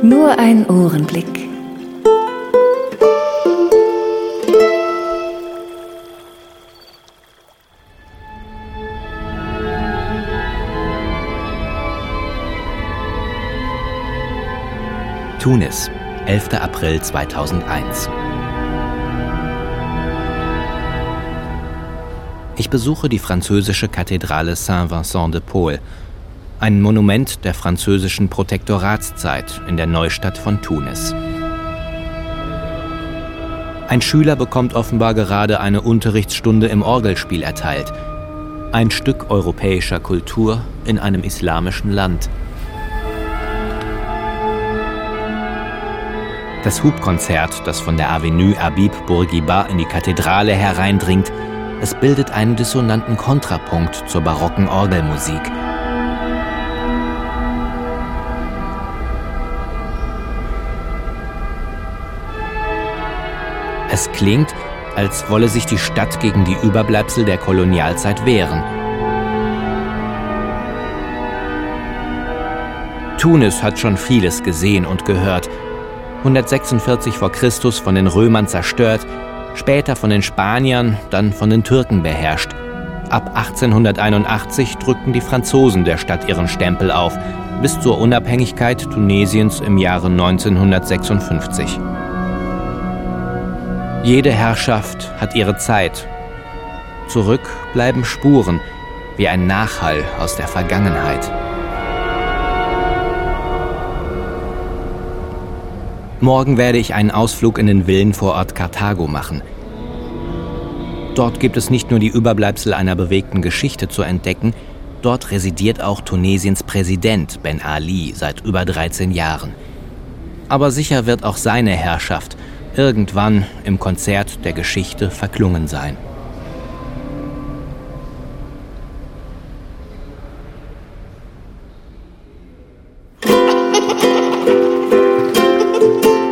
So ein Ohrenblick. Tunis, 11. April 2001. Ich besuche die französische Kathedrale Saint-Vincent de Paul, ein Monument der französischen Protektoratszeit in der Neustadt von Tunis. Ein Schüler bekommt offenbar gerade eine Unterrichtsstunde im Orgelspiel erteilt. Ein Stück europäischer Kultur in einem islamischen Land. Das Hubkonzert, das von der Avenue Habib Bourguiba in die Kathedrale hereindringt, es bildet einen dissonanten Kontrapunkt zur barocken Orgelmusik. Es klingt, als wolle sich die Stadt gegen die Überbleibsel der Kolonialzeit wehren. Tunis hat schon vieles gesehen und gehört. 146 vor Christus von den Römern zerstört, später von den Spaniern, dann von den Türken beherrscht. Ab 1881 drückten die Franzosen der Stadt ihren Stempel auf, bis zur Unabhängigkeit Tunesiens im Jahre 1956. Jede Herrschaft hat ihre Zeit. Zurück bleiben Spuren, wie ein Nachhall aus der Vergangenheit. Morgen werde ich einen Ausflug in den Villenvorort Karthago machen. Dort gibt es nicht nur die Überbleibsel einer bewegten Geschichte zu entdecken, dort residiert auch Tunesiens Präsident Ben Ali seit über 13 Jahren. Aber sicher wird auch seine Herrschaft irgendwann im Konzert der Geschichte verklungen sein.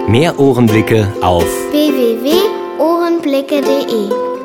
Mehr Ohrenblicke auf www.ohrenblicke.de